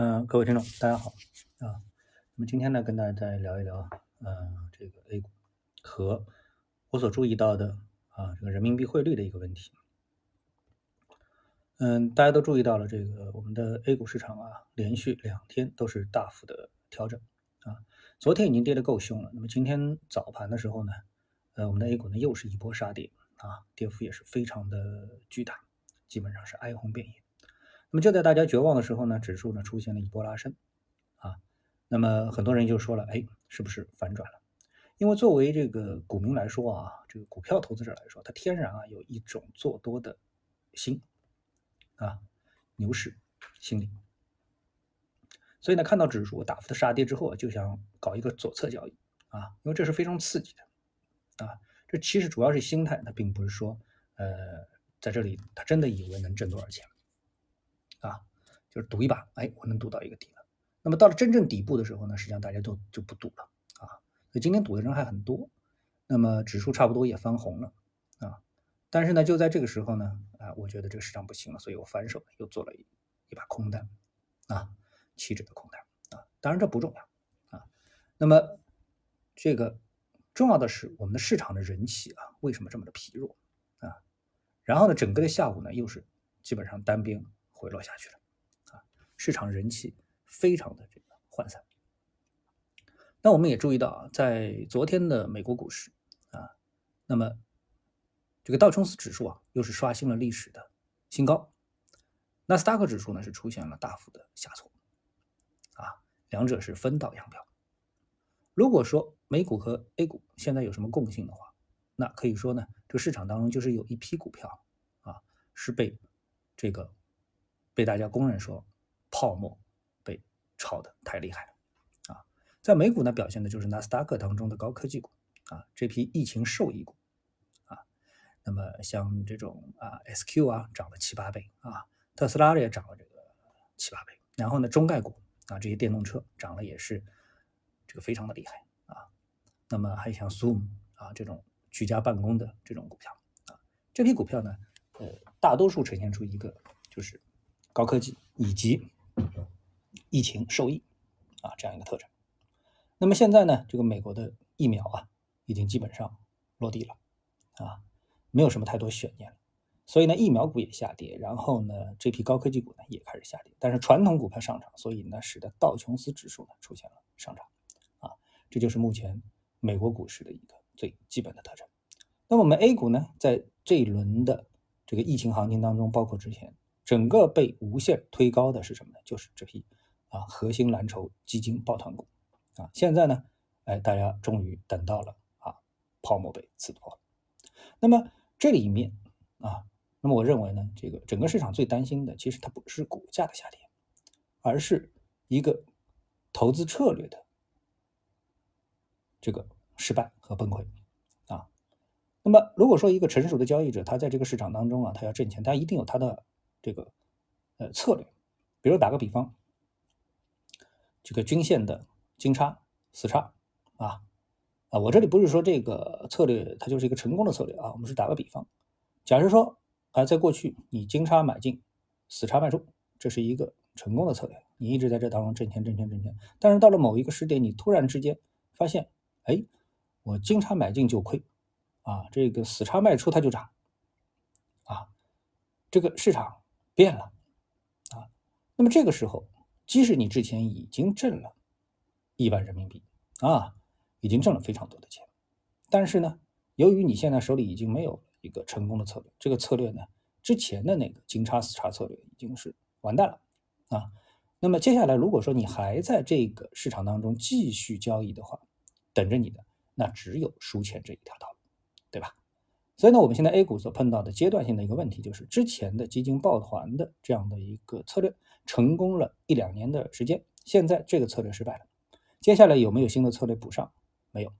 嗯，各位听众，大家好啊。那么今天呢，跟大家再聊一聊，嗯，这个 A 股和我所注意到的啊，这个人民币汇率的一个问题。嗯，大家都注意到了，这个我们的 A 股市场啊，连续两天都是大幅的调整啊。昨天已经跌得够凶了，那么今天早盘的时候呢，呃，我们的 A 股呢又是一波杀跌啊，跌幅也是非常的巨大，基本上是哀鸿遍野。那么就在大家绝望的时候呢，指数呢出现了一波拉升，啊，那么很多人就说了，哎，是不是反转了？因为作为这个股民来说啊，这个股票投资者来说，他天然啊有一种做多的心，啊，牛市心理，所以呢，看到指数大幅的杀跌之后啊，就想搞一个左侧交易，啊，因为这是非常刺激的，啊，这其实主要是心态，它并不是说，呃，在这里他真的以为能挣多少钱。啊，就是赌一把，哎，我能赌到一个底了。那么到了真正底部的时候呢，实际上大家都就不赌了啊。所以今天赌的人还很多，那么指数差不多也翻红了啊。但是呢，就在这个时候呢，啊，我觉得这个市场不行了，所以我反手又做了一一把空单啊，期指的空单啊。当然这不重要啊。那么这个重要的是我们的市场的人气啊，为什么这么的疲弱啊？然后呢，整个的下午呢，又是基本上单边。回落下去了，啊，市场人气非常的这个涣散。那我们也注意到啊，在昨天的美国股市啊，那么这个道琼斯指数啊，又是刷新了历史的新高，纳斯达克指数呢是出现了大幅的下挫，啊，两者是分道扬镳。如果说美股和 A 股现在有什么共性的话，那可以说呢，这个市场当中就是有一批股票啊，是被这个。被大家公认说，泡沫被炒的太厉害了啊！在美股呢，表现的就是纳斯达克当中的高科技股啊，这批疫情受益股啊。那么像这种啊，SQ 啊，涨了七八倍啊，特斯拉也涨了这个七八倍。然后呢，中概股啊，这些电动车涨了也是这个非常的厉害啊。那么还有像 Zoom 啊这种居家办公的这种股票啊，这批股票呢，呃，大多数呈现出一个就是。高科技以及疫情受益啊，这样一个特征。那么现在呢，这个美国的疫苗啊，已经基本上落地了啊，没有什么太多悬念了。所以呢，疫苗股也下跌，然后呢，这批高科技股呢也开始下跌。但是传统股票上涨，所以呢，使得道琼斯指数呢出现了上涨啊，这就是目前美国股市的一个最基本的特征。那么我们 A 股呢，在这一轮的这个疫情行情当中，包括之前。整个被无限推高的是什么呢？就是这批啊核心蓝筹基金抱团股啊。现在呢，哎，大家终于等到了啊泡沫被刺破。那么这里面啊，那么我认为呢，这个整个市场最担心的，其实它不是股价的下跌，而是一个投资策略的这个失败和崩溃啊。那么如果说一个成熟的交易者，他在这个市场当中啊，他要挣钱，他一定有他的。这个呃策略，比如打个比方，这个均线的金叉死叉啊啊，我这里不是说这个策略它就是一个成功的策略啊，我们是打个比方，假如说啊，在过去你金叉买进，死叉卖出，这是一个成功的策略，你一直在这当中挣钱挣钱挣钱，但是到了某一个时点，你突然之间发现，哎，我金叉买进就亏啊，这个死叉卖出它就涨啊，这个市场。变了，啊，那么这个时候，即使你之前已经挣了一万人民币啊，已经挣了非常多的钱，但是呢，由于你现在手里已经没有一个成功的策略，这个策略呢，之前的那个金叉死叉策略已经是完蛋了啊。那么接下来，如果说你还在这个市场当中继续交易的话，等着你的那只有输钱这一条道路，对吧？所以呢，我们现在 A 股所碰到的阶段性的一个问题，就是之前的基金抱团的这样的一个策略成功了一两年的时间，现在这个策略失败了。接下来有没有新的策略补上？没有。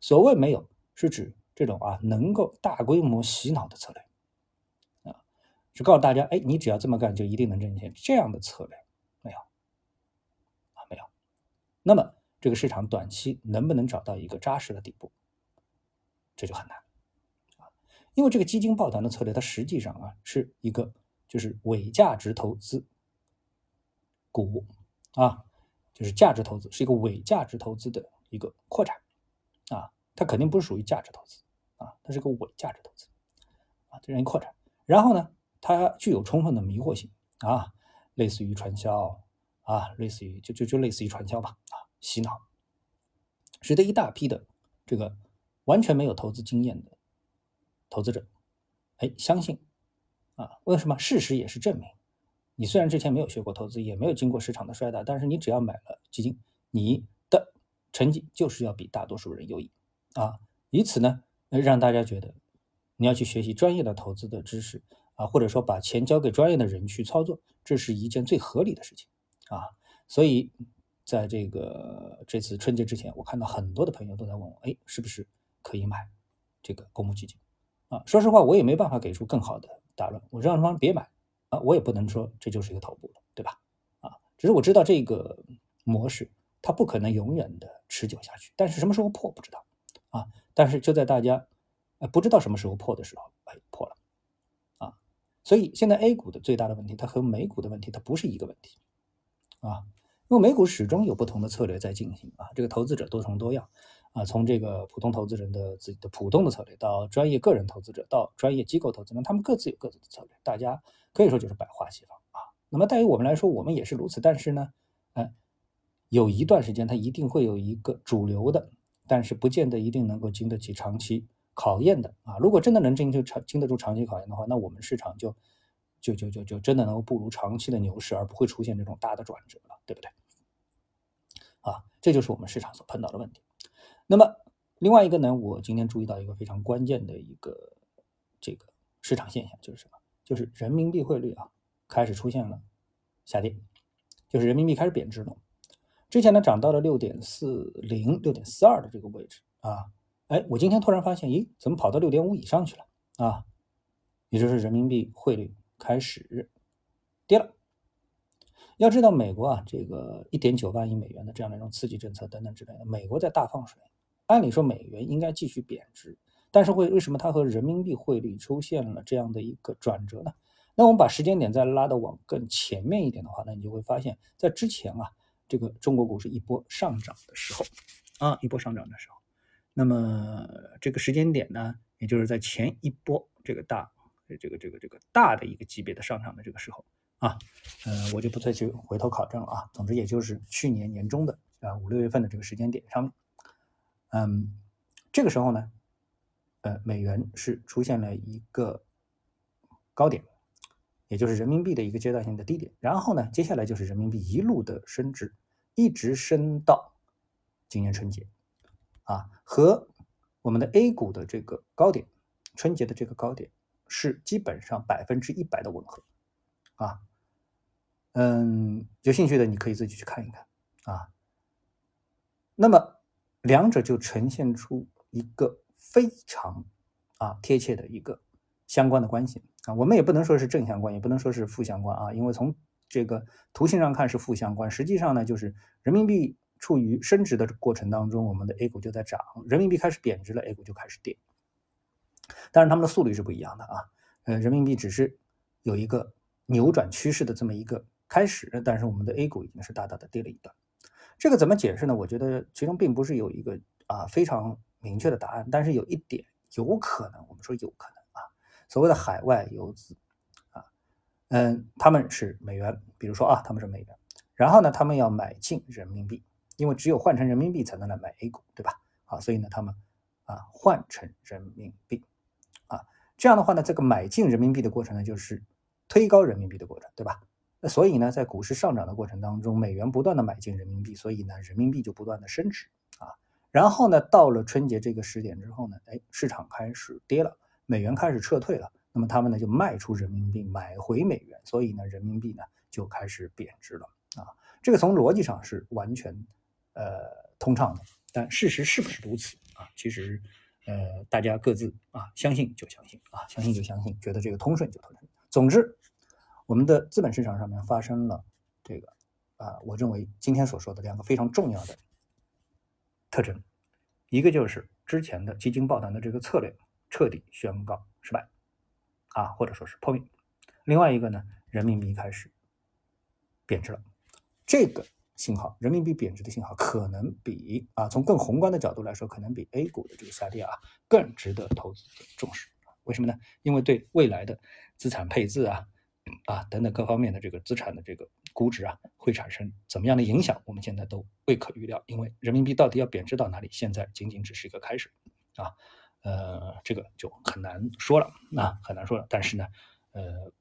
所谓没有，是指这种啊能够大规模洗脑的策略啊，是告诉大家，哎，你只要这么干就一定能挣钱。这样的策略没有啊，没有。那么这个市场短期能不能找到一个扎实的底部，这就很难。因为这个基金抱团的策略，它实际上啊是一个就是伪价值投资股啊，就是价值投资，是一个伪价值投资的一个扩展啊，它肯定不是属于价值投资啊，它是个伪价值投资啊，这样一扩展，然后呢，它具有充分的迷惑性啊，类似于传销啊，类似于就就就类似于传销吧啊，洗脑，使得一大批的这个完全没有投资经验的投资者，哎，相信啊，为什么？事实也是证明。你虽然之前没有学过投资，也没有经过市场的摔打，但是你只要买了基金，你的成绩就是要比大多数人优异啊！以此呢，让大家觉得你要去学习专业的投资的知识啊，或者说把钱交给专业的人去操作，这是一件最合理的事情啊！所以，在这个这次春节之前，我看到很多的朋友都在问我，哎，是不是可以买这个公募基金说实话，我也没办法给出更好的答案，我让他们别买。啊，我也不能说这就是一个头部，对吧？啊，只是我知道这个模式它不可能永远的持久下去，但是什么时候破不知道啊。但是就在大家不知道什么时候破的时候，哎，破了啊。所以现在 A 股的最大的问题，它和美股的问题它不是一个问题啊，因为美股始终有不同的策略在进行啊。这个投资者多重多样啊，从这个普通投资人的自己的普通的策略，到专业个人投资者，到专业机构投资人，他们各自有各自的策略，大家。可以说就是百花齐放啊。那么，对于我们来说，我们也是如此。但是呢，哎，有一段时间它一定会有一个主流的，但是不见得一定能够经得起长期考验的啊。如果真的能经就长经得住长期考验的话，那我们市场就就就就就真的能够步入长期的牛市，而不会出现这种大的转折了，对不对？啊，这就是我们市场所碰到的问题。那么另外一个呢，我今天注意到一个非常关键的一个这个市场现象，就是什么？就是人民币汇率啊，开始出现了下跌，就是人民币开始贬值了。之前呢涨到了六点四零、六点四二的这个位置啊，哎，我今天突然发现，咦，怎么跑到六点五以上去了啊？也就是人民币汇率开始跌了。要知道，美国啊，这个一点九万亿美元的这样的一种刺激政策等等之类的，美国在大放水，按理说美元应该继续贬值。但是会为什么它和人民币汇率出现了这样的一个转折呢？那我们把时间点再拉的往更前面一点的话，那你就会发现，在之前啊，这个中国股市一波上涨的时候，啊，一波上涨的时候，那么这个时间点呢，也就是在前一波这个大，这个这个这个大的一个级别的上涨的这个时候啊，呃，我就不再去回头考证了啊。总之，也就是去年年中的啊五六月份的这个时间点上面，嗯，这个时候呢。呃，美元是出现了一个高点，也就是人民币的一个阶段性的低点。然后呢，接下来就是人民币一路的升值，一直升到今年春节，啊，和我们的 A 股的这个高点，春节的这个高点是基本上百分之一百的吻合，啊，嗯，有兴趣的你可以自己去看一看，啊，那么两者就呈现出一个。非常啊贴切的一个相关的关系啊，我们也不能说是正相关，也不能说是负相关啊，因为从这个图形上看是负相关，实际上呢，就是人民币处于升值的过程当中，我们的 A 股就在涨；人民币开始贬值了，A 股就开始跌。但是它们的速率是不一样的啊，呃，人民币只是有一个扭转趋势的这么一个开始，但是我们的 A 股已经是大大的跌了一段。这个怎么解释呢？我觉得其中并不是有一个啊非常。明确的答案，但是有一点有可能，我们说有可能啊，所谓的海外游资啊，嗯，他们是美元，比如说啊，他们是美元，然后呢，他们要买进人民币，因为只有换成人民币才能来买 A 股，对吧？啊，所以呢，他们啊换成人民币啊，这样的话呢，这个买进人民币的过程呢，就是推高人民币的过程，对吧？所以呢，在股市上涨的过程当中，美元不断的买进人民币，所以呢，人民币就不断的升值啊。然后呢，到了春节这个时点之后呢，哎，市场开始跌了，美元开始撤退了，那么他们呢就卖出人民币，买回美元，所以呢，人民币呢就开始贬值了啊。这个从逻辑上是完全呃通畅的，但事实是不是如此啊？其实呃，大家各自啊相信就相信啊，相信就相信，觉得这个通顺就通顺。总之，我们的资本市场上面发生了这个啊，我认为今天所说的两个非常重要的。特征，一个就是之前的基金抱团的这个策略彻底宣告失败，啊，或者说是破灭。另外一个呢，人民币开始贬值了。这个信号，人民币贬值的信号，可能比啊，从更宏观的角度来说，可能比 A 股的这个下跌啊更值得投资者重视。为什么呢？因为对未来的资产配置啊啊等等各方面的这个资产的这个估值啊，会产生怎么样的影响，我们现在都未可预料。因为人民币到底要贬值到哪里，现在仅仅只是一个开始啊，呃，这个就很难说了，那很难说了。但是呢，呃，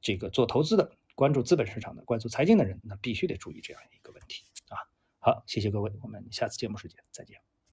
这个做投资的。关注资本市场的、关注财经的人，那必须得注意这样一个问题啊！好，谢谢各位，我们下次节目时间再见。